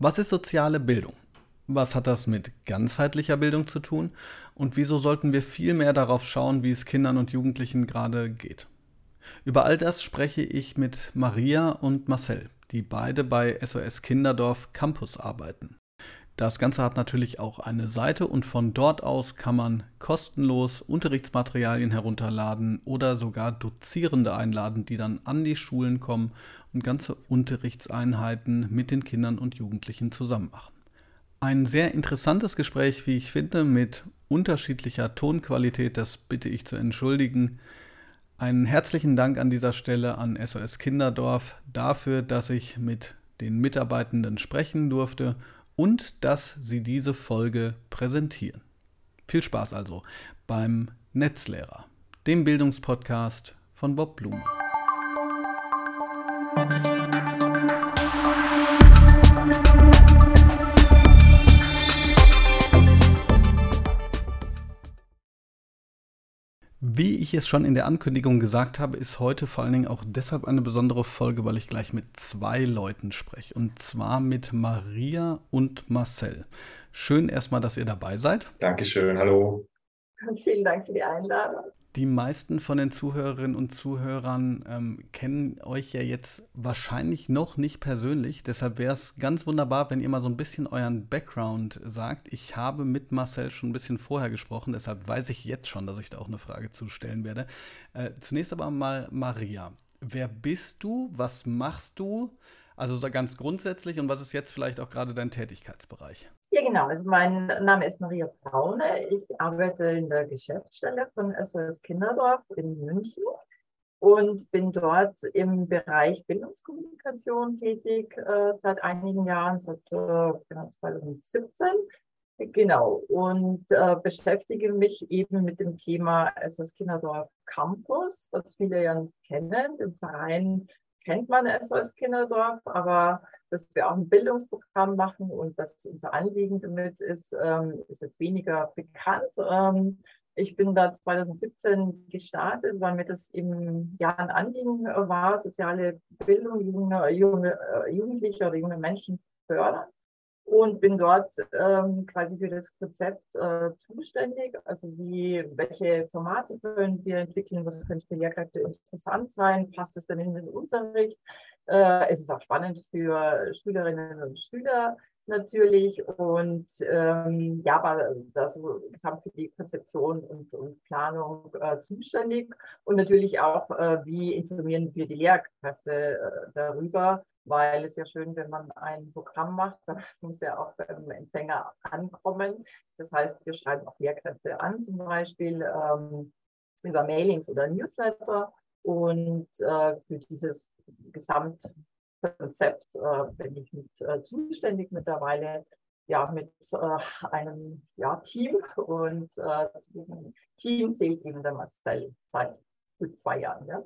Was ist soziale Bildung? Was hat das mit ganzheitlicher Bildung zu tun? Und wieso sollten wir viel mehr darauf schauen, wie es Kindern und Jugendlichen gerade geht? Über all das spreche ich mit Maria und Marcel, die beide bei SOS Kinderdorf Campus arbeiten. Das Ganze hat natürlich auch eine Seite und von dort aus kann man kostenlos Unterrichtsmaterialien herunterladen oder sogar Dozierende einladen, die dann an die Schulen kommen und ganze Unterrichtseinheiten mit den Kindern und Jugendlichen zusammen machen. Ein sehr interessantes Gespräch, wie ich finde, mit unterschiedlicher Tonqualität, das bitte ich zu entschuldigen. Einen herzlichen Dank an dieser Stelle an SOS Kinderdorf dafür, dass ich mit den Mitarbeitenden sprechen durfte und dass sie diese Folge präsentieren. Viel Spaß also beim Netzlehrer, dem Bildungspodcast von Bob Blume. Wie ich es schon in der Ankündigung gesagt habe, ist heute vor allen Dingen auch deshalb eine besondere Folge, weil ich gleich mit zwei Leuten spreche. Und zwar mit Maria und Marcel. Schön erstmal, dass ihr dabei seid. Dankeschön, hallo. Vielen Dank für die Einladung. Die meisten von den Zuhörerinnen und Zuhörern ähm, kennen euch ja jetzt wahrscheinlich noch nicht persönlich. Deshalb wäre es ganz wunderbar, wenn ihr mal so ein bisschen euren Background sagt. Ich habe mit Marcel schon ein bisschen vorher gesprochen, deshalb weiß ich jetzt schon, dass ich da auch eine Frage zustellen werde. Äh, zunächst aber mal Maria. Wer bist du? Was machst du? Also so ganz grundsätzlich und was ist jetzt vielleicht auch gerade dein Tätigkeitsbereich? Ja, genau. Also mein Name ist Maria Braune. Ich arbeite in der Geschäftsstelle von SOS Kinderdorf in München und bin dort im Bereich Bildungskommunikation tätig äh, seit einigen Jahren, seit äh, 2017. Genau, und äh, beschäftige mich eben mit dem Thema SOS Kinderdorf Campus, das viele ja nicht kennen, den Verein kennt man SOS Kinderdorf, aber dass wir auch ein Bildungsprogramm machen und das unser Anliegen damit ist, ähm, ist jetzt weniger bekannt. Ähm, ich bin da 2017 gestartet, weil mir das im Jahr ein Anliegen war, soziale Bildung junge, junge äh, Jugendliche oder junge Menschen fördern und bin dort ähm, quasi für das Konzept äh, zuständig. Also wie, welche Formate können wir entwickeln, was könnte für Lehrkräfte interessant sein, passt es dann in den Unterricht. Äh, es ist auch spannend für Schülerinnen und Schüler natürlich und ähm, ja, war da so gesamt für die Konzeption und, und Planung äh, zuständig und natürlich auch, äh, wie informieren wir die Lehrkräfte äh, darüber, weil es ja schön, wenn man ein Programm macht, das muss ja auch beim Empfänger ankommen. Das heißt, wir schreiben auch Lehrkräfte an, zum Beispiel ähm, über Mailings oder Newsletter. Und äh, für dieses Gesamtkonzept äh, bin ich mit äh, zuständig mittlerweile ja, mit äh, einem ja, Team und äh, diesem Team zählt eben der Marcel seit gut zwei Jahren. Ja.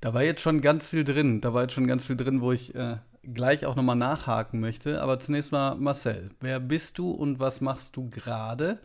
Da war jetzt schon ganz viel drin. Da war jetzt schon ganz viel drin, wo ich äh, gleich auch nochmal nachhaken möchte. Aber zunächst mal, Marcel, wer bist du und was machst du gerade?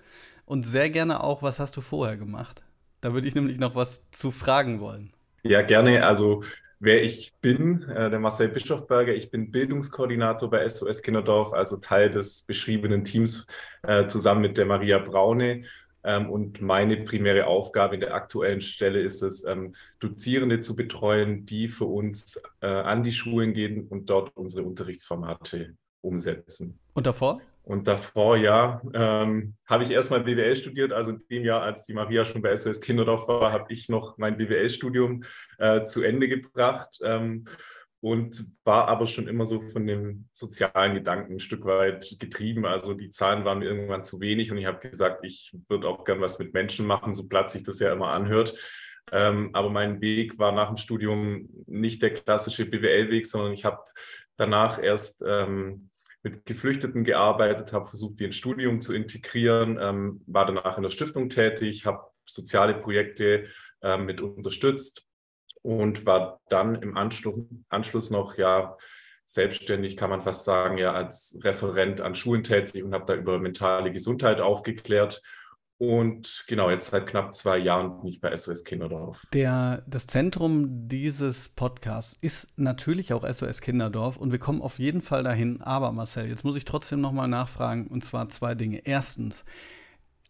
Und sehr gerne auch, was hast du vorher gemacht? Da würde ich nämlich noch was zu fragen wollen. Ja, gerne. Also, wer ich bin, äh, der Marcel Bischofberger. Ich bin Bildungskoordinator bei SOS Kinderdorf, also Teil des beschriebenen Teams äh, zusammen mit der Maria Braune. Ähm, und meine primäre Aufgabe in der aktuellen Stelle ist es, ähm, Dozierende zu betreuen, die für uns äh, an die Schulen gehen und dort unsere Unterrichtsformate umsetzen. Und davor? Und davor, ja, ähm, habe ich erstmal BWL studiert. Also in dem Jahr, als die Maria schon bei SOS Kinderdorf war, habe ich noch mein BWL-Studium äh, zu Ende gebracht. Ähm, und war aber schon immer so von dem sozialen Gedanken ein Stück weit getrieben. Also die Zahlen waren mir irgendwann zu wenig und ich habe gesagt, ich würde auch gern was mit Menschen machen, so platt sich das ja immer anhört. Ähm, aber mein Weg war nach dem Studium nicht der klassische BWL-Weg, sondern ich habe danach erst ähm, mit Geflüchteten gearbeitet, habe versucht, die ins Studium zu integrieren, ähm, war danach in der Stiftung tätig, habe soziale Projekte ähm, mit unterstützt und war dann im Anschluss, Anschluss noch ja selbstständig, kann man fast sagen, ja als Referent an Schulen tätig und habe da über mentale Gesundheit aufgeklärt Und genau, jetzt seit knapp zwei Jahren bin ich bei SOS Kinderdorf. Der, das Zentrum dieses Podcasts ist natürlich auch SOS Kinderdorf und wir kommen auf jeden Fall dahin. Aber Marcel, jetzt muss ich trotzdem nochmal nachfragen und zwar zwei Dinge. Erstens,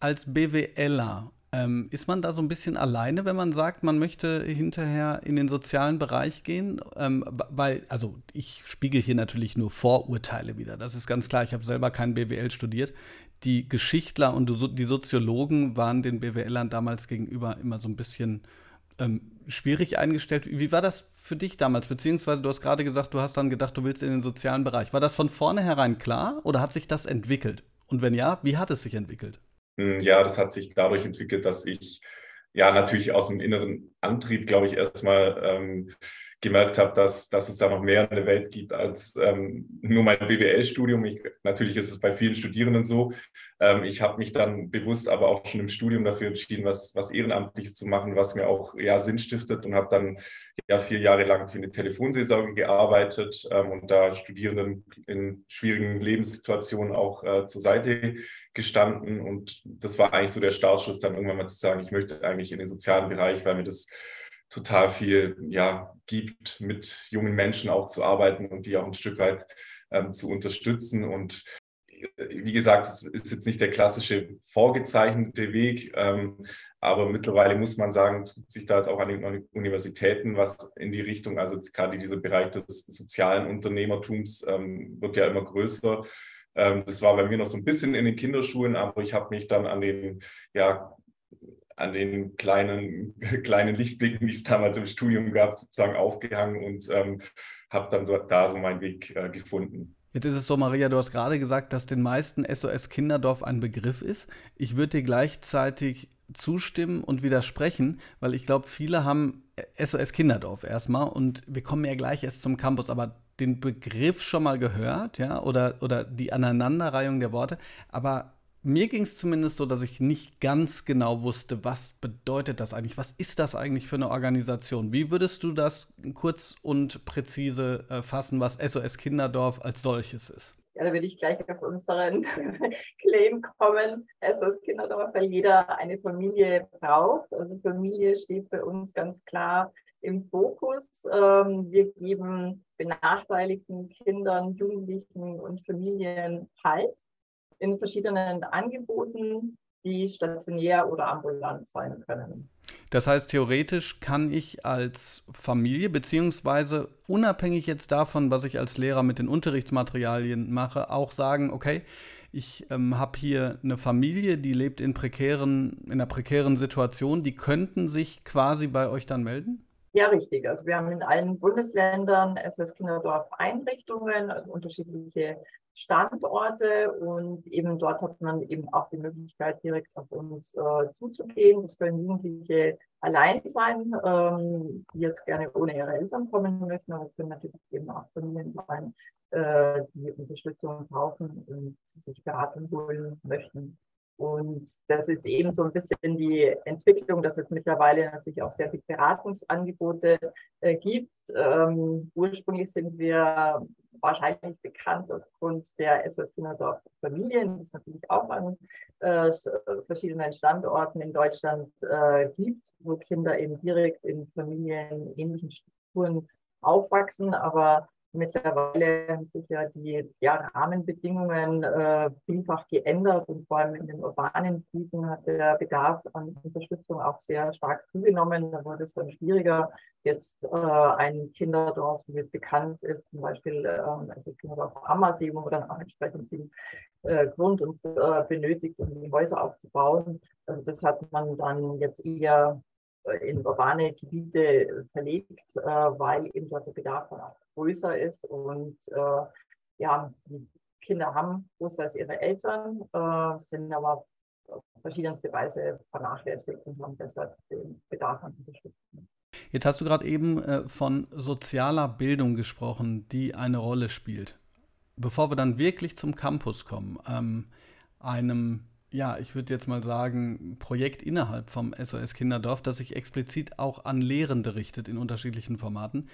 als BWLer ähm, ist man da so ein bisschen alleine, wenn man sagt, man möchte hinterher in den sozialen Bereich gehen? Ähm, weil, also ich spiegel hier natürlich nur Vorurteile wieder. Das ist ganz klar. Ich habe selber kein BWL studiert die Geschichtler und die Soziologen waren den BWLern damals gegenüber immer so ein bisschen ähm, schwierig eingestellt. Wie war das für dich damals? Beziehungsweise du hast gerade gesagt, du hast dann gedacht, du willst in den sozialen Bereich. War das von vornherein klar oder hat sich das entwickelt? Und wenn ja, wie hat es sich entwickelt? Hm, ja, das hat sich dadurch entwickelt, dass ich ja natürlich aus dem inneren Antrieb, glaube ich, erstmal ähm, gemerkt habe, dass, dass es da noch mehr in der Welt gibt als ähm, nur mein BWL-Studium. Natürlich ist es bei vielen Studierenden so. Ähm, ich habe mich dann bewusst aber auch schon im Studium dafür entschieden, was, was Ehrenamtliches zu machen, was mir auch ja, Sinn stiftet und habe dann ja vier Jahre lang für eine Telefonseelsorge gearbeitet ähm, und da Studierenden in schwierigen Lebenssituationen auch äh, zur Seite gestanden. Und das war eigentlich so der Startschuss, dann irgendwann mal zu sagen, ich möchte eigentlich in den sozialen Bereich, weil mir das total viel ja, gibt, mit jungen Menschen auch zu arbeiten und die auch ein Stück weit ähm, zu unterstützen. Und äh, wie gesagt, es ist jetzt nicht der klassische vorgezeichnete Weg, ähm, aber mittlerweile muss man sagen, tut sich da jetzt auch an den Universitäten was in die Richtung, also gerade dieser Bereich des sozialen Unternehmertums ähm, wird ja immer größer. Ähm, das war bei mir noch so ein bisschen in den Kinderschulen, aber ich habe mich dann an den ja, an den kleinen, kleinen Lichtblicken, die es damals im Studium gab, sozusagen aufgehangen und ähm, habe dann so, da so meinen Weg äh, gefunden. Jetzt ist es so, Maria, du hast gerade gesagt, dass den meisten SOS Kinderdorf ein Begriff ist. Ich würde dir gleichzeitig zustimmen und widersprechen, weil ich glaube, viele haben SOS Kinderdorf erstmal und wir kommen ja gleich erst zum Campus, aber den Begriff schon mal gehört, ja, oder, oder die Aneinanderreihung der Worte, aber mir ging es zumindest so, dass ich nicht ganz genau wusste, was bedeutet das eigentlich? Was ist das eigentlich für eine Organisation? Wie würdest du das kurz und präzise äh, fassen, was SOS Kinderdorf als solches ist? Ja, da würde ich gleich auf unseren Claim kommen. SOS Kinderdorf, weil jeder eine Familie braucht. Also Familie steht für uns ganz klar im Fokus. Ähm, wir geben benachteiligten Kindern, Jugendlichen und Familien Halt in verschiedenen Angeboten, die stationär oder ambulant sein können. Das heißt, theoretisch kann ich als Familie, beziehungsweise unabhängig jetzt davon, was ich als Lehrer mit den Unterrichtsmaterialien mache, auch sagen, okay, ich ähm, habe hier eine Familie, die lebt in prekären, in einer prekären Situation, die könnten sich quasi bei euch dann melden? Ja, richtig. Also wir haben in allen Bundesländern SOS Kinderdorf Einrichtungen, also unterschiedliche Standorte und eben dort hat man eben auch die Möglichkeit, direkt auf uns äh, zuzugehen. Das können Jugendliche allein sein, ähm, die jetzt gerne ohne ihre Eltern kommen möchten, aber es können natürlich eben auch Familien sein, äh, die Unterstützung brauchen und sich Beratung holen möchten. Und das ist eben so ein bisschen die Entwicklung, dass es mittlerweile natürlich auch sehr viele Beratungsangebote äh, gibt. Ähm, ursprünglich sind wir wahrscheinlich bekannt aufgrund der SOS Kinderdorf Familien, die es natürlich auch an äh, verschiedenen Standorten in Deutschland äh, gibt, wo Kinder eben direkt in Familien ähnlichen Strukturen aufwachsen. Aber Mittlerweile haben sich ja die ja, Rahmenbedingungen äh, vielfach geändert und vor allem in den urbanen Gebieten hat der Bedarf an Unterstützung auch sehr stark zugenommen. Da wurde es dann schwieriger, jetzt äh, ein Kinderdorf, wie es bekannt ist, zum Beispiel äh, also Kinderdorf Ammersee, wo man dann auch entsprechend den äh, Grund und äh, benötigt, um die Häuser aufzubauen. Also das hat man dann jetzt eher in urbane Gebiete verlegt, äh, weil eben dort der Bedarf auch größer ist und äh, ja, die Kinder haben größer als ihre Eltern, sind aber auf verschiedenste Weise vernachlässigt und haben deshalb den Bedarf an Unterstützung. Jetzt hast du gerade eben von sozialer Bildung gesprochen, die eine Rolle spielt. Bevor wir dann wirklich zum Campus kommen, ähm, einem ja, ich würde jetzt mal sagen, Projekt innerhalb vom SOS Kinderdorf, das sich explizit auch an Lehrende richtet in unterschiedlichen Formaten.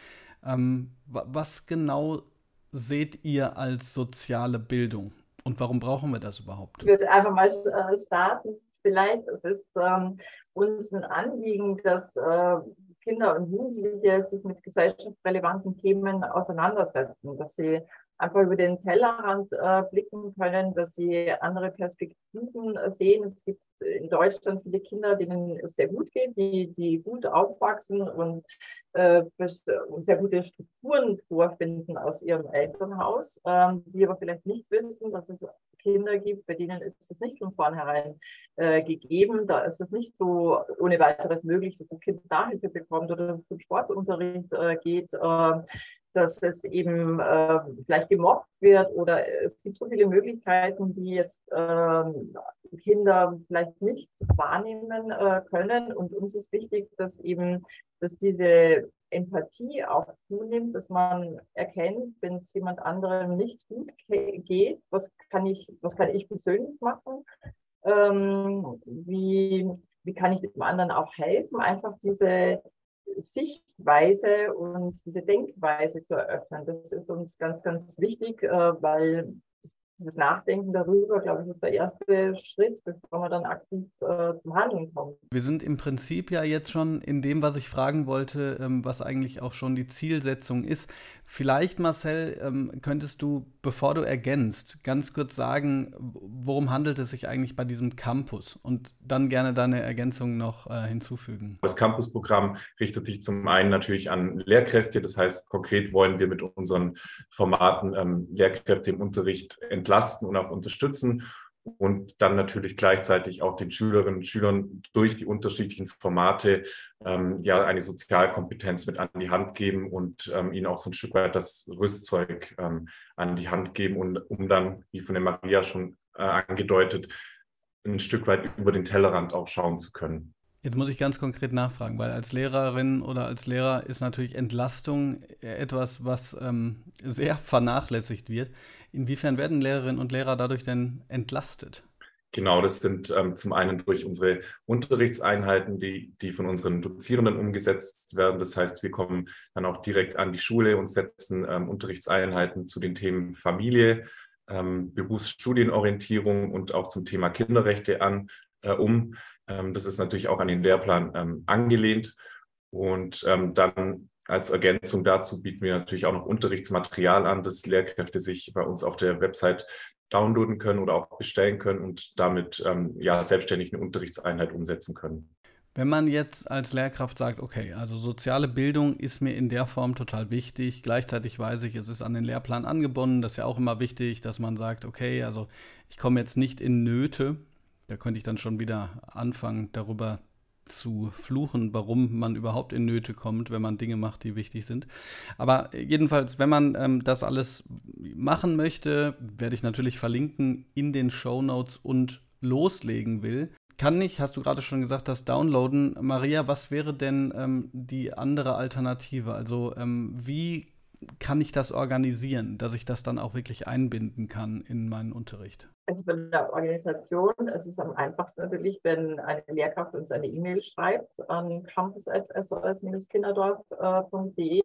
Ähm, was genau seht ihr als soziale Bildung und warum brauchen wir das überhaupt? Ich würde einfach mal äh, starten vielleicht. Es ist ähm, uns ein Anliegen, dass äh, Kinder und Jugendliche sich mit gesellschaftsrelevanten Themen auseinandersetzen, dass sie einfach über den Tellerrand äh, blicken können, dass sie andere Perspektiven äh, sehen. Es gibt in Deutschland viele Kinder, denen es sehr gut geht, die, die gut aufwachsen und, äh, sehr gute Strukturen vorfinden aus ihrem Elternhaus, ähm, die aber vielleicht nicht wissen, dass es Kinder gibt, bei denen ist es nicht von vornherein äh, gegeben. Da ist es nicht so ohne weiteres möglich, dass das Kind Nachhilfe bekommt oder zum Sportunterricht äh, geht. Äh, dass es eben äh, vielleicht gemobbt wird oder es gibt so viele Möglichkeiten, die jetzt äh, Kinder vielleicht nicht wahrnehmen äh, können. Und uns ist wichtig, dass eben, dass diese Empathie auch zunimmt, dass man erkennt, wenn es jemand anderem nicht gut geht, was kann ich, was kann ich persönlich machen? Ähm, wie, wie kann ich dem anderen auch helfen? Einfach diese Sichtweise und diese Denkweise zu eröffnen. Das ist uns ganz, ganz wichtig, äh, weil das Nachdenken darüber, glaube ich, ist der erste Schritt, bevor man dann aktiv äh, zum Handeln kommt. Wir sind im Prinzip ja jetzt schon in dem, was ich fragen wollte, ähm, was eigentlich auch schon die Zielsetzung ist. Vielleicht, Marcel, ähm, könntest du, bevor du ergänzt, ganz kurz sagen, worum handelt es sich eigentlich bei diesem Campus? Und dann gerne deine Ergänzung noch äh, hinzufügen. Das Campusprogramm richtet sich zum einen natürlich an Lehrkräfte, das heißt, konkret wollen wir mit unseren Formaten ähm, Lehrkräfte im Unterricht entlasten und auch unterstützen und dann natürlich gleichzeitig auch den Schülerinnen und Schülern durch die unterschiedlichen Formate ähm, ja eine Sozialkompetenz mit an die Hand geben und ähm, ihnen auch so ein Stück weit das Rüstzeug ähm, an die Hand geben und um dann, wie von der Maria schon äh, angedeutet, ein Stück weit über den Tellerrand auch schauen zu können. Jetzt muss ich ganz konkret nachfragen, weil als Lehrerin oder als Lehrer ist natürlich Entlastung etwas, was ähm, sehr vernachlässigt wird. Inwiefern werden Lehrerinnen und Lehrer dadurch denn entlastet? Genau, das sind ähm, zum einen durch unsere Unterrichtseinheiten, die, die von unseren Dozierenden umgesetzt werden. Das heißt, wir kommen dann auch direkt an die Schule und setzen ähm, Unterrichtseinheiten zu den Themen Familie, ähm, Berufsstudienorientierung und auch zum Thema Kinderrechte an, äh, um. Ähm, das ist natürlich auch an den Lehrplan ähm, angelehnt. Und ähm, dann als Ergänzung dazu bieten wir natürlich auch noch Unterrichtsmaterial an, das Lehrkräfte sich bei uns auf der Website downloaden können oder auch bestellen können und damit ähm, ja selbstständig eine Unterrichtseinheit umsetzen können. Wenn man jetzt als Lehrkraft sagt, okay, also soziale Bildung ist mir in der Form total wichtig, gleichzeitig weiß ich, es ist an den Lehrplan angebunden, das ist ja auch immer wichtig, dass man sagt, okay, also ich komme jetzt nicht in Nöte, da könnte ich dann schon wieder anfangen, darüber zu fluchen, warum man überhaupt in Nöte kommt, wenn man Dinge macht, die wichtig sind. Aber jedenfalls, wenn man ähm, das alles machen möchte, werde ich natürlich verlinken in den Show Notes und loslegen will. Kann nicht, hast du gerade schon gesagt, das Downloaden. Maria, was wäre denn ähm, die andere Alternative? Also ähm, wie kann ich das organisieren, dass ich das dann auch wirklich einbinden kann in meinen Unterricht? Also von der Organisation ist es am einfachsten natürlich, wenn eine Lehrkraft uns eine E-Mail schreibt an campus.sos-kinderdorf.de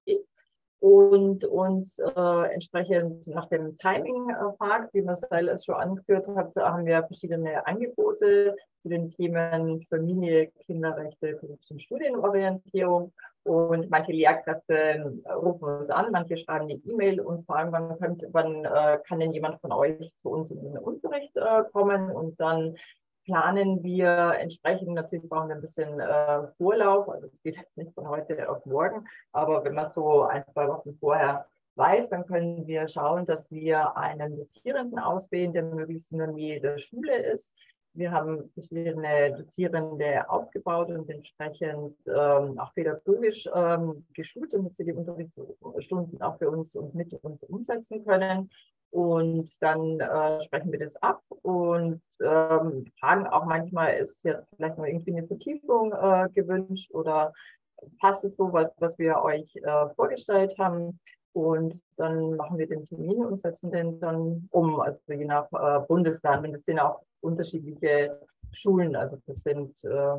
und uns äh, entsprechend nach dem Timing äh, fragt. Wie Marcel es schon angeführt hat, haben wir verschiedene Angebote zu den Themen Familie, Kinderrechte, Berufs- und Studienorientierung. Und manche Lehrkräfte äh, rufen uns an, manche schreiben eine E-Mail und fragen, wann, könnt, wann äh, kann denn jemand von euch zu uns in den Unterricht äh, kommen? Und dann planen wir entsprechend, natürlich brauchen wir ein bisschen äh, Vorlauf, also es geht nicht von heute auf morgen, aber wenn man so ein, zwei Wochen vorher weiß, dann können wir schauen, dass wir einen Dozierenden auswählen, der möglichst in der Nähe der Schule ist. Wir haben verschiedene Dozierende aufgebaut und entsprechend ähm, auch pädagogisch ähm, geschult, damit sie die Unterrichtsstunden auch für uns und mit uns umsetzen können. Und dann äh, sprechen wir das ab und ähm, fragen auch manchmal, ist jetzt vielleicht noch irgendwie eine Vertiefung äh, gewünscht oder passt es so, was, was wir euch äh, vorgestellt haben. Und dann machen wir den Termin und setzen den dann um, also je nach äh, Bundesland. Und es sind auch unterschiedliche Schulen, also das sind äh,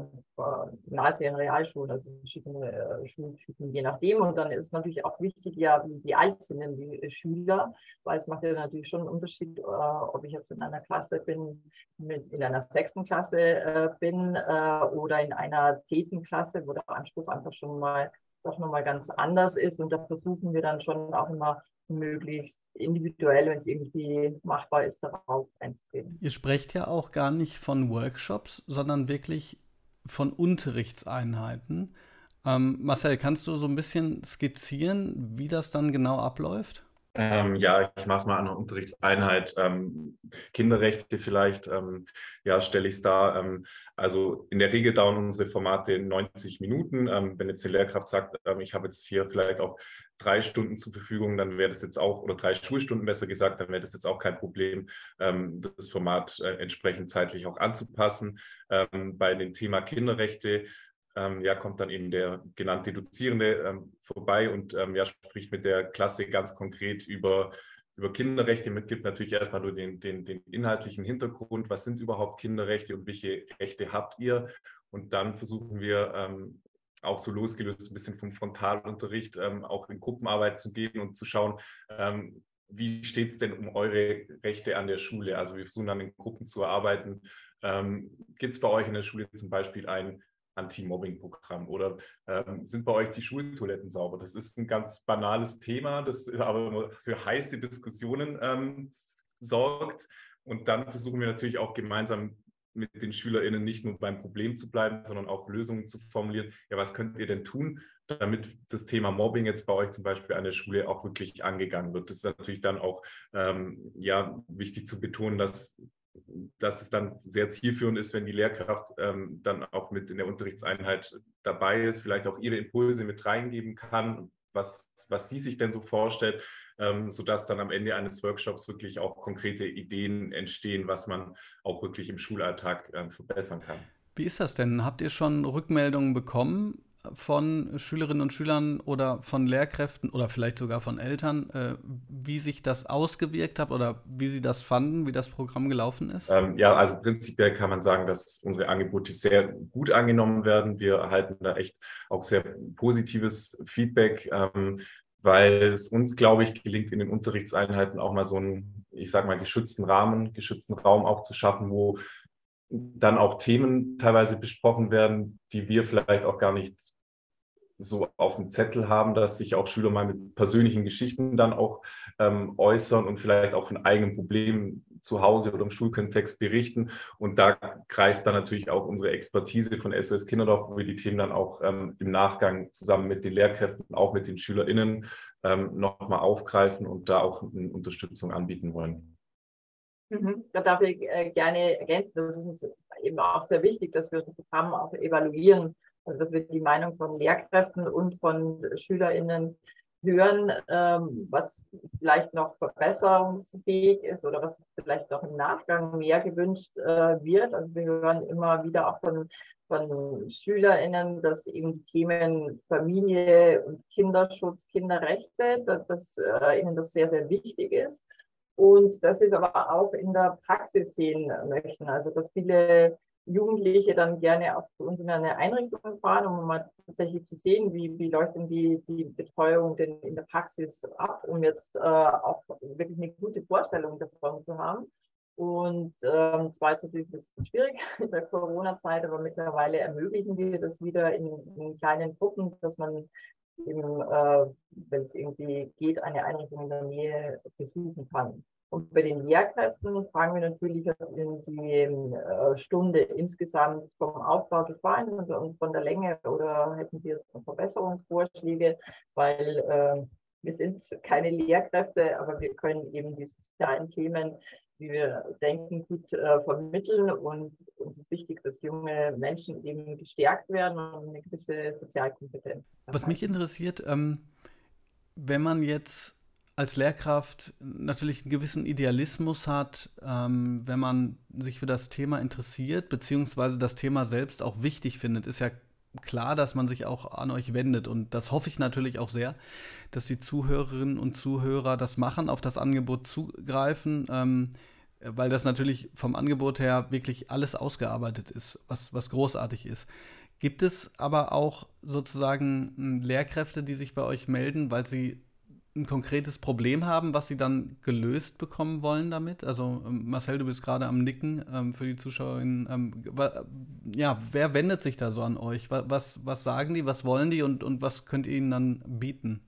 Gymnasien, Realschulen, also verschiedene äh, Schultypen, je nachdem. Und dann ist natürlich auch wichtig, ja, wie, wie alt sind denn die Schüler, weil es macht ja natürlich schon einen Unterschied, äh, ob ich jetzt in einer Klasse bin, mit, in einer sechsten Klasse äh, bin äh, oder in einer zehnten Klasse, wo der Anspruch einfach schon mal doch nochmal ganz anders ist. Und da versuchen wir dann schon auch immer möglichst individuell, wenn es irgendwie machbar ist, darauf einzugehen. Ihr sprecht ja auch gar nicht von Workshops, sondern wirklich von Unterrichtseinheiten. Ähm, Marcel, kannst du so ein bisschen skizzieren, wie das dann genau abläuft? Ähm, ja, ich mache es mal an einer Unterrichtseinheit. Ähm, Kinderrechte vielleicht, ähm, ja, stelle ich es da. Ähm, also in der Regel dauern unsere Formate 90 Minuten. Ähm, wenn jetzt die Lehrkraft sagt, ähm, ich habe jetzt hier vielleicht auch drei Stunden zur Verfügung, dann wäre das jetzt auch, oder drei Schulstunden besser gesagt, dann wäre das jetzt auch kein Problem, das Format äh, entsprechend zeitlich auch anzupassen. bei dem Thema Kinderrechte ähm, ja, kommt dann eben der genannte Dozierende ähm, vorbei und ähm, ja, spricht mit der Klasse ganz konkret über, über Kinderrechte, mitgibt natürlich erstmal nur den, den, den inhaltlichen Hintergrund, was sind überhaupt Kinderrechte und welche Rechte habt ihr? Und dann versuchen wir ähm, auch so losgelöst ein bisschen vom Frontalunterricht ähm, auch in Gruppenarbeit zu gehen und zu schauen, ähm, wie steht es denn um eure Rechte an der Schule? Also wir versuchen dann in Gruppen zu arbeiten. Ähm, Gibt es bei euch in der Schule zum Beispiel ein Anti-Mobbing-Programm? Oder ähm, sind bei euch die Schultoiletten sauber? Das ist ein ganz banales Thema, das aber für heiße Diskussionen ähm, sorgt. Und dann versuchen wir natürlich auch gemeinsam mit den SchülerInnen nicht nur beim Problem zu bleiben, sondern auch Lösungen zu formulieren. Ja, was könnt ihr denn tun, damit das Thema Mobbing jetzt bei euch zum Beispiel an der Schule auch wirklich angegangen wird? Das ist natürlich dann auch ähm, ja, wichtig zu betonen, dass dass es dann sehr zielführend ist, wenn die Lehrkraft ähm, dann auch mit in der Unterrichtseinheit dabei ist, vielleicht auch ihre Impulse mit reingeben kann, was, was sie sich denn so vorstellt, ähm, sodass dann am Ende eines Workshops wirklich auch konkrete Ideen entstehen, was man auch wirklich im Schulalltag äh, verbessern kann. Wie ist das denn? Habt ihr schon Rückmeldungen bekommen von Schülerinnen und Schülern oder von Lehrkräften oder vielleicht sogar von Eltern, äh, wie sich das ausgewirkt hat oder wie sie das fanden, wie das Programm gelaufen ist? Ähm, ja, also prinzipiell kann man sagen, dass unsere Angebote sehr gut angenommen werden. Wir erhalten da echt auch sehr positives Feedback. Ähm, weil es uns, glaube ich, gelingt, in den Unterrichtseinheiten auch mal so einen, ich sage mal, geschützten Rahmen, geschützten Raum auch zu schaffen, wo dann auch Themen teilweise besprochen werden, die wir vielleicht auch gar nicht so auf dem Zettel haben, dass sich auch Schüler mal mit persönlichen Geschichten dann auch ähm, äußern und vielleicht auch von eigenen Problemen zu Hause oder im Schulkontext berichten. Und da greift dann natürlich auch unsere Expertise von SOS Kinderdorf, wo wir die Themen dann auch ähm, im Nachgang zusammen mit den Lehrkräften, auch mit den SchülerInnen ähm, nochmal aufgreifen und da auch Unterstützung anbieten wollen. Mhm. Da darf ich äh, gerne ergänzen, das ist uns eben auch sehr wichtig, dass wir das Programm auch evaluieren, dass wir die Meinung von Lehrkräften und von SchülerInnen hören, ähm, was vielleicht noch verbesserungsfähig ist oder was vielleicht noch im Nachgang mehr gewünscht äh, wird. Also wir hören immer wieder auch von, von SchülerInnen, dass eben die Themen Familie und Kinderschutz, Kinderrechte, dass, dass äh, ihnen das sehr, sehr wichtig ist und dass sie es aber auch in der Praxis sehen möchten. Also dass viele Jugendliche dann gerne auch zu uns in eine Einrichtung fahren, um mal tatsächlich zu sehen, wie, wie läuft denn die, die Betreuung denn in der Praxis ab, um jetzt äh, auch wirklich eine gute Vorstellung davon zu haben. Und ähm, zwar ist natürlich ein bisschen schwierig in der Corona-Zeit, aber mittlerweile ermöglichen wir das wieder in, in kleinen Gruppen, dass man eben, äh, wenn es irgendwie geht, eine Einrichtung in der Nähe besuchen kann. Und bei den Lehrkräften fragen wir natürlich in die äh, Stunde insgesamt vom Aufbau des Vereins und von der Länge oder hätten Sie Verbesserungsvorschläge, weil äh, wir sind keine Lehrkräfte, aber wir können eben die sozialen Themen, wie wir denken, gut äh, vermitteln. Und uns ist wichtig, dass junge Menschen eben gestärkt werden und eine gewisse Sozialkompetenz. Was mich interessiert, ähm, wenn man jetzt als Lehrkraft natürlich einen gewissen Idealismus hat, ähm, wenn man sich für das Thema interessiert, beziehungsweise das Thema selbst auch wichtig findet, ist ja klar, dass man sich auch an euch wendet. Und das hoffe ich natürlich auch sehr, dass die Zuhörerinnen und Zuhörer das machen, auf das Angebot zugreifen. Ähm, weil das natürlich vom Angebot her wirklich alles ausgearbeitet ist, was, was großartig ist. Gibt es aber auch sozusagen hm, Lehrkräfte, die sich bei euch melden, weil sie ein konkretes Problem haben, was sie dann gelöst bekommen wollen damit? Also ähm, Marcel, du bist gerade am Nicken ähm, für die Zuschauerinnen. Ähm, ja, wer wendet sich da so an euch? Was, was sagen die, was wollen die und, und was könnt ihr ihnen dann bieten?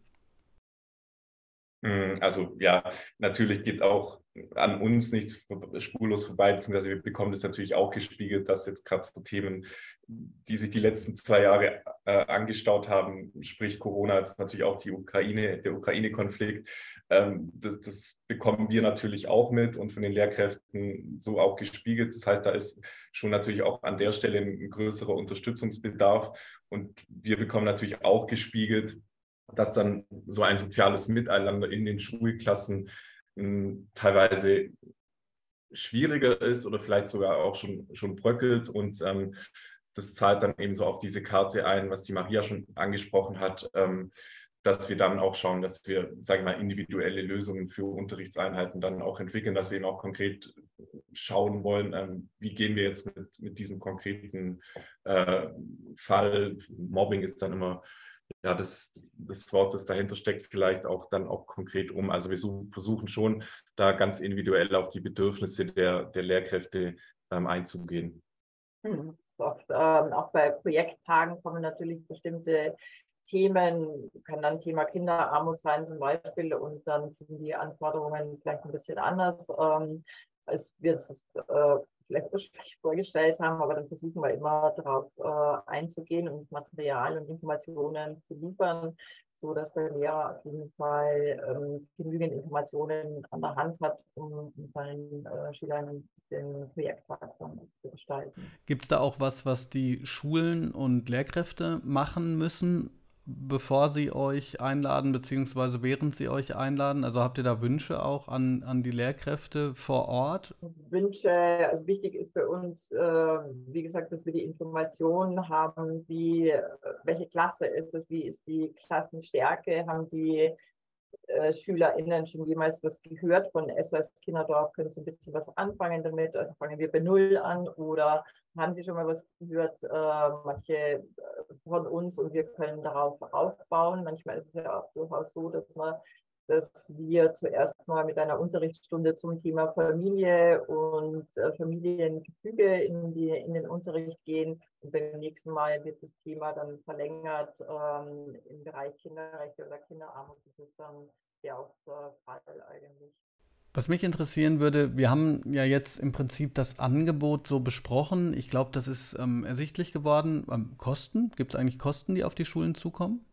Hm, also ja, natürlich geht auch an uns nicht spurlos vorbei, beziehungsweise wir bekommen das natürlich auch gespiegelt, dass jetzt gerade so Themen, die sich die letzten zwei Jahre äh, angestaut haben, sprich Corona, jetzt natürlich auch die Ukraine, der Ukraine-Konflikt, ähm, das, das, bekommen wir natürlich auch mit und von den Lehrkräften so auch gespiegelt. Das heißt, da ist schon natürlich auch an der Stelle ein größerer Unterstützungsbedarf und wir bekommen natürlich auch gespiegelt, dass dann so ein soziales Miteinander in den Schulklassen teilweise schwieriger ist oder vielleicht sogar auch schon, schon bröckelt. Und ähm, das zahlt dann eben so auf diese Karte ein, was die Maria schon angesprochen hat, ähm, dass wir dann auch schauen, dass wir, sagen wir mal, individuelle Lösungen für Unterrichtseinheiten dann auch entwickeln, dass wir eben auch konkret schauen wollen, ähm, wie gehen wir jetzt mit, mit diesem konkreten äh, Fall. Mobbing ist dann immer ja, das, das Wort, das dahinter steckt, vielleicht auch dann auch konkret um. Also wir versuchen schon, da ganz individuell auf die Bedürfnisse der, der Lehrkräfte ähm, einzugehen. Hm, oft, ähm, auch bei Projekttagen kommen natürlich bestimmte Themen, kann dann Thema Kinderarmut sein zum Beispiel und dann sind die Anforderungen vielleicht ein bisschen anders. Ähm, es wird äh, vielleicht vorgestellt haben, aber dann versuchen wir immer darauf äh, einzugehen und Material und Informationen zu liefern, so dass der Lehrer auf jeden Fall ähm, genügend Informationen an der Hand hat, um seinen äh, Schülern den Projekttag zu gestalten. Gibt es da auch was, was die Schulen und Lehrkräfte machen müssen, bevor sie euch einladen, beziehungsweise während sie euch einladen? Also habt ihr da Wünsche auch an, an die Lehrkräfte vor Ort? Wünsche, also wichtig ist für uns, äh, wie gesagt, dass wir die Informationen haben, wie, welche Klasse ist es, wie ist die Klassenstärke, haben die äh, SchülerInnen schon jemals was gehört von SOS Kinderdorf? Können Sie ein bisschen was anfangen damit? Also fangen wir bei Null an oder haben Sie schon mal was gehört? Äh, manche äh, von uns und wir können darauf aufbauen. Manchmal ist es ja auch durchaus so, dass man dass wir zuerst mal mit einer Unterrichtsstunde zum Thema Familie und äh, Familiengefüge in, die, in den Unterricht gehen. Und beim nächsten Mal wird das Thema dann verlängert ähm, im Bereich Kinderrechte oder Kinderarmut. Das ist dann der Fall eigentlich. Was mich interessieren würde, wir haben ja jetzt im Prinzip das Angebot so besprochen. Ich glaube, das ist ähm, ersichtlich geworden. Ähm, Kosten? Gibt es eigentlich Kosten, die auf die Schulen zukommen?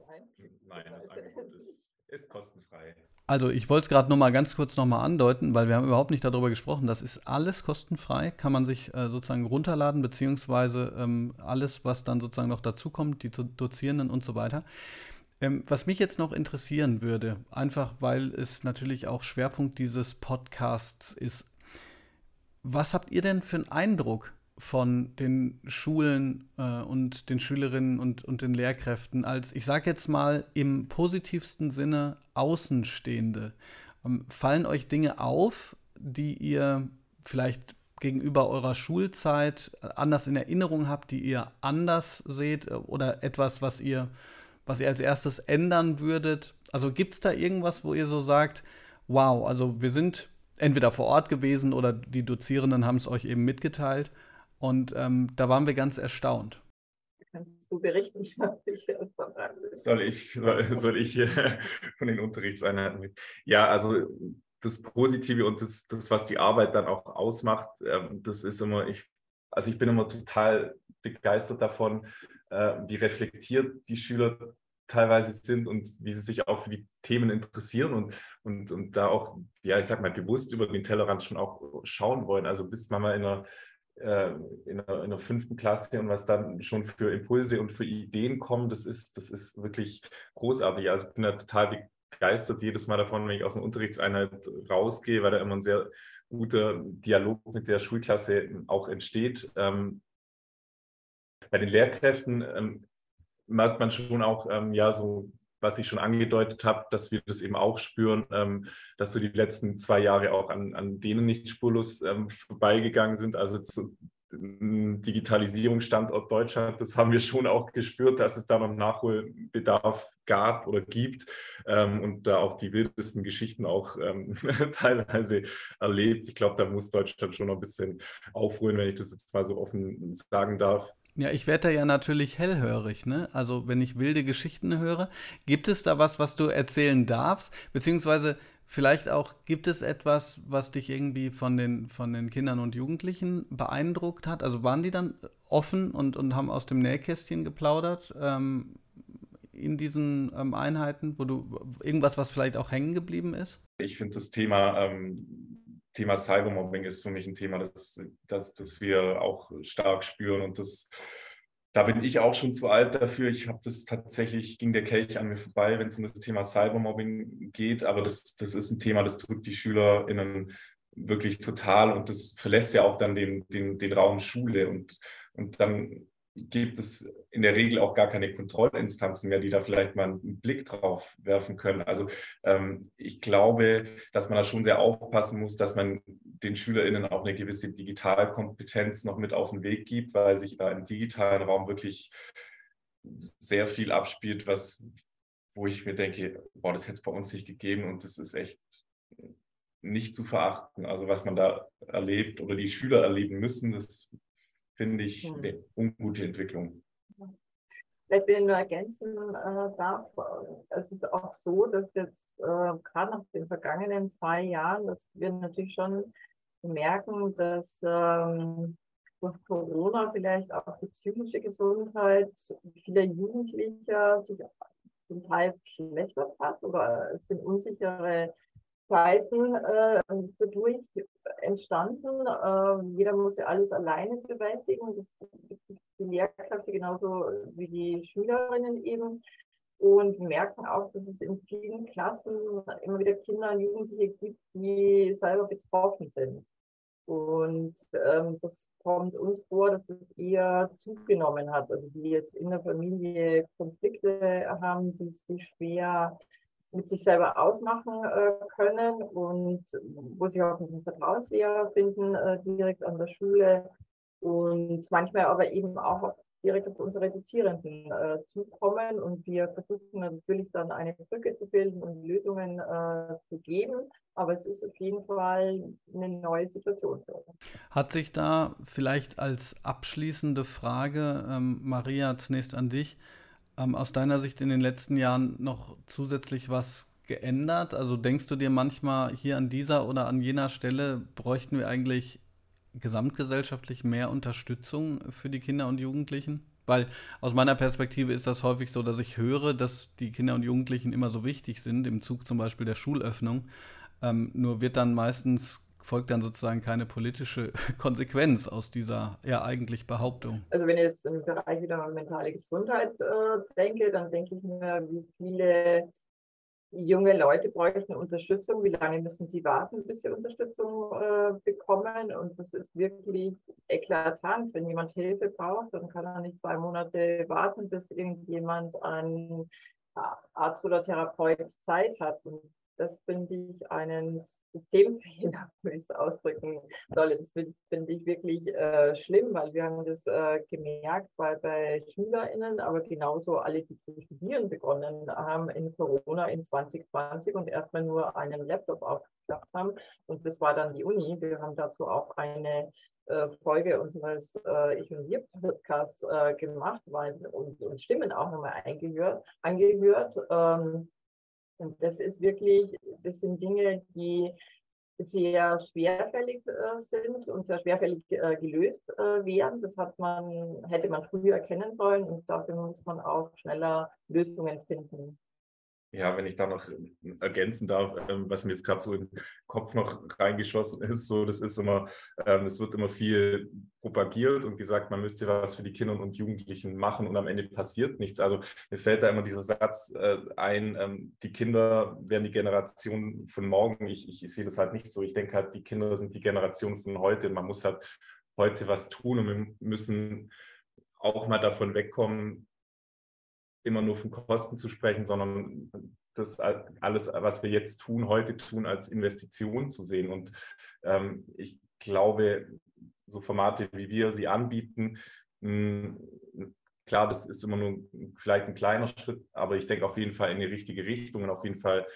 Nein, das Angebot ist, ist kostenfrei. Also ich wollte es gerade noch mal ganz kurz noch mal andeuten, weil wir haben überhaupt nicht darüber gesprochen. Das ist alles kostenfrei, kann man sich äh, sozusagen runterladen, beziehungsweise ähm, alles, was dann sozusagen noch dazukommt, die Dozierenden und so weiter. Ähm, was mich jetzt noch interessieren würde, einfach weil es natürlich auch Schwerpunkt dieses Podcasts ist, was habt ihr denn für einen Eindruck von den Schulen äh, und den Schülerinnen und, und den Lehrkräften als, ich sage jetzt mal, im positivsten Sinne Außenstehende? Ähm, fallen euch Dinge auf, die ihr vielleicht gegenüber eurer Schulzeit anders in Erinnerung habt, die ihr anders seht äh, oder etwas, was ihr was ihr als erstes ändern würdet? Also gibt es da irgendwas, wo ihr so sagt, wow, also wir sind entweder vor Ort gewesen oder die Dozierenden haben es euch eben mitgeteilt und ähm, da waren wir ganz erstaunt. Kannst du berichten? Soll ich, soll ich hier von den Unterrichtseinheiten mit? Ja, also das Positive und das, das was die Arbeit dann auch ausmacht, ähm, das ist immer, ich, also ich bin immer total begeistert davon, äh, wie reflektiert die Schüler teilweise sind und wie sie sich auch für die Themen interessieren und, und, und da auch, ja, ich sag mal, bewusst über den Tellerrand schon auch schauen wollen. Also bis man mal in einer, äh, in einer, in einer fünften Klasse und was dann schon für Impulse und für Ideen kommen, das ist, das ist wirklich großartig. Also ich bin da total begeistert jedes Mal davon, wenn ich aus einer Unterrichtseinheit rausgehe, weil da immer ein sehr guter Dialog mit der Schulklasse auch entsteht. Ähm, bei den Lehrkräften ähm, merkt man schon auch, ähm, ja, so was ich schon angedeutet habe, dass wir das eben auch spüren, ähm, dass so die letzten zwei Jahre auch an, an denen nicht spurlos ähm, vorbeigegangen sind. Also zu, Digitalisierungsstandort Deutschland, das haben wir schon auch gespürt, dass es da noch Nachholbedarf gab oder gibt ähm, und da auch die wildesten Geschichten auch ähm, teilweise erlebt. Ich glaube, da muss Deutschland schon noch ein bisschen aufholen, wenn ich das jetzt mal so offen sagen darf. Ja, ich werde da ja natürlich hellhörig, ne? Also, wenn ich wilde Geschichten höre, gibt es da was, was du erzählen darfst? Beziehungsweise vielleicht auch, gibt es etwas, was dich irgendwie von den, von den Kindern und Jugendlichen beeindruckt hat? Also, waren die dann offen und, und haben aus dem Nähkästchen geplaudert ähm, in diesen ähm, Einheiten, wo du irgendwas, was vielleicht auch hängen geblieben ist? Ich finde das Thema ähm, Thema Cybermobbing ist für mich ein Thema, das, das, das wir auch stark spüren und das da bin ich auch schon zu alt dafür. Ich habe das tatsächlich, ging der Kelch an mir vorbei, wenn es um das Thema Cybermobbing geht. Aber das, das ist ein Thema, das drückt die SchülerInnen wirklich total und das verlässt ja auch dann den, den, den Raum Schule. Und, und dann gibt es in der Regel auch gar keine Kontrollinstanzen mehr, die da vielleicht mal einen Blick drauf werfen können. Also ähm, ich glaube, dass man da schon sehr aufpassen muss, dass man den SchülerInnen auch eine gewisse Digitalkompetenz noch mit auf den Weg gibt, weil sich da im digitalen Raum wirklich sehr viel abspielt, was, wo ich mir denke, boah, das hätte es bei uns nicht gegeben und das ist echt nicht zu verachten. Also was man da erlebt oder die Schüler erleben müssen, das finde ich eine ungute Entwicklung. Vielleicht will ich nur ergänzen äh, darf, es ist auch so, dass jetzt äh, gerade nach den vergangenen zwei Jahren, dass wir natürlich schon merken, dass ähm, durch Corona vielleicht auch die psychische Gesundheit vieler Jugendlicher sich zum Teil schlechter hat oder es sind unsichere Zeiten äh, dadurch entstanden. Äh, jeder muss ja alles alleine bewältigen. Das, die Lehrkräfte genauso wie die Schülerinnen eben. Und merken auch, dass es in vielen Klassen immer wieder Kinder und Jugendliche gibt, die selber betroffen sind. Und ähm, das kommt uns vor, dass es eher zugenommen hat. Also die jetzt in der Familie Konflikte haben, die sich schwer mit sich selber ausmachen äh, können und wo sie auch einen Vertrauenslehrer finden, äh, direkt an der Schule und manchmal aber eben auch direkt auf unsere Dozierenden äh, zukommen und wir versuchen natürlich dann eine Brücke zu bilden und Lösungen äh, zu geben, aber es ist auf jeden Fall eine neue Situation für uns. Hat sich da vielleicht als abschließende Frage, ähm, Maria, zunächst an dich, ähm, aus deiner Sicht in den letzten Jahren noch zusätzlich was geändert? Also denkst du dir manchmal hier an dieser oder an jener Stelle bräuchten wir eigentlich gesamtgesellschaftlich mehr Unterstützung für die Kinder und Jugendlichen? Weil aus meiner Perspektive ist das häufig so, dass ich höre, dass die Kinder und Jugendlichen immer so wichtig sind, im Zug zum Beispiel der Schulöffnung. Ähm, nur wird dann meistens folgt dann sozusagen keine politische Konsequenz aus dieser ja eigentlich Behauptung. Also wenn ich jetzt im Bereich wieder mentale Gesundheit äh, denke, dann denke ich mir, wie viele junge Leute bräuchten Unterstützung, wie lange müssen sie warten, bis sie Unterstützung äh, bekommen. Und das ist wirklich eklatant. Wenn jemand Hilfe braucht, dann kann er nicht zwei Monate warten, bis irgendjemand an Arzt oder Therapeut Zeit hat. Und das finde ich einen Systemfehler, wie ich es ausdrücken soll. Das finde find ich wirklich äh, schlimm, weil wir haben das äh, gemerkt bei, bei SchülerInnen, aber genauso alle, die zu studieren begonnen haben in Corona in 2020 und erstmal nur einen Laptop aufgeklappt haben. Und das war dann die Uni. Wir haben dazu auch eine äh, Folge unseres äh, Ich und Wir Podcasts äh, gemacht weil, und, und Stimmen auch nochmal eingehört, angehört. Ähm, und das ist wirklich, das sind Dinge, die sehr schwerfällig äh, sind und sehr schwerfällig äh, gelöst äh, werden. Das hat man, hätte man früher erkennen sollen und dafür muss man auch schneller Lösungen finden. Ja, wenn ich da noch ergänzen darf, ähm, was mir jetzt gerade so den Kopf noch reingeschossen ist, so das ist immer, ähm, es wird immer viel propagiert und gesagt, man müsste was für die Kinder und Jugendlichen machen und am Ende passiert nichts. Also mir fällt da immer dieser Satz äh, ein, ähm, die Kinder werden die Generation von morgen. Ich, ich, ich sehe das halt nicht so. Ich denke halt, die Kinder sind die Generation von heute. Man muss halt heute was tun und wir müssen auch mal davon wegkommen, immer nur von Kosten zu sprechen, sondern das alles, was wir jetzt tun, heute tun, als Investition zu sehen. Und ähm, ich glaube, so Formate, wie wir sie anbieten, mh, klar, das ist immer nur vielleicht ein kleiner Schritt, aber ich denke auf jeden Fall in die richtige Richtung und auf jeden Fall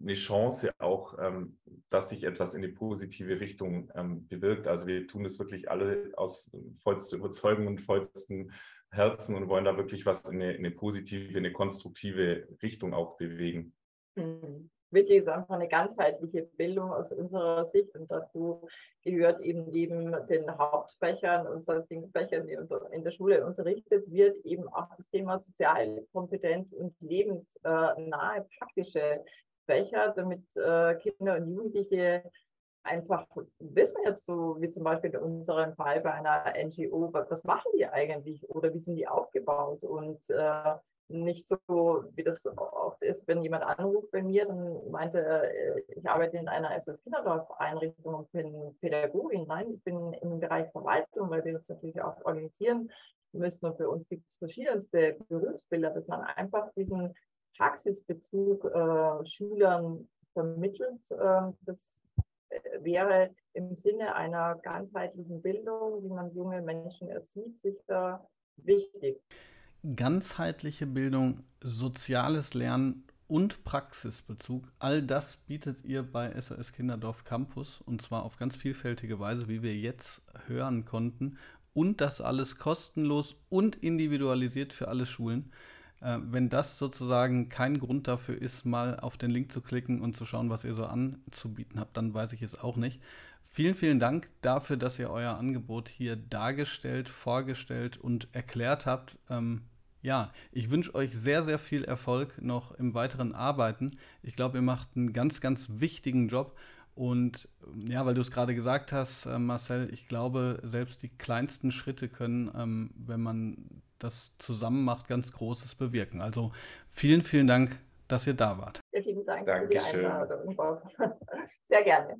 eine Chance auch, ähm, dass sich etwas in die positive Richtung ähm, bewirkt. Also wir tun das wirklich alle aus vollster Überzeugung und vollstem Herzen und wollen da wirklich was in eine, in eine positive, in eine konstruktive Richtung auch bewegen. Mhm. Wichtig ist einfach eine ganzheitliche Bildung aus unserer Sicht und dazu gehört eben neben den Hauptfächern und sonstigen Fächern, die in der Schule unterrichtet wird, eben auch das Thema Sozialkompetenz und lebensnahe praktische Fächer, damit äh, Kinder und Jugendliche einfach wissen jetzt so, wie zum Beispiel in unserem Fall bei einer NGO, was machen die eigentlich oder wie sind die aufgebaut und äh, nicht so, wie das oft ist, wenn jemand anruft bei mir, dann meinte er, äh, ich arbeite in einer SS Kinderdorf-Einrichtung und bin Pädagogin. Nein, ich bin im Bereich Verwaltung, weil wir das natürlich auch organisieren müssen. Und für uns gibt es verschiedenste Berufsbilder, dass man einfach diesen Praxisbezug äh, Schülern vermittelt. Äh, das wäre im Sinne einer ganzheitlichen Bildung, wie man junge Menschen erzieht, sicher wichtig. Ganzheitliche Bildung, soziales Lernen und Praxisbezug, all das bietet ihr bei SOS Kinderdorf Campus und zwar auf ganz vielfältige Weise, wie wir jetzt hören konnten. Und das alles kostenlos und individualisiert für alle Schulen. Äh, wenn das sozusagen kein Grund dafür ist, mal auf den Link zu klicken und zu schauen, was ihr so anzubieten habt, dann weiß ich es auch nicht. Vielen, vielen Dank dafür, dass ihr euer Angebot hier dargestellt, vorgestellt und erklärt habt. Ähm, ja, ich wünsche euch sehr, sehr viel Erfolg noch im weiteren Arbeiten. Ich glaube, ihr macht einen ganz, ganz wichtigen Job. Und ja, weil du es gerade gesagt hast, äh, Marcel, ich glaube, selbst die kleinsten Schritte können, ähm, wenn man das zusammen macht, ganz Großes bewirken. Also vielen, vielen Dank, dass ihr da wart. Vielen Dank Dankeschön. für die Einladung. Sehr gerne.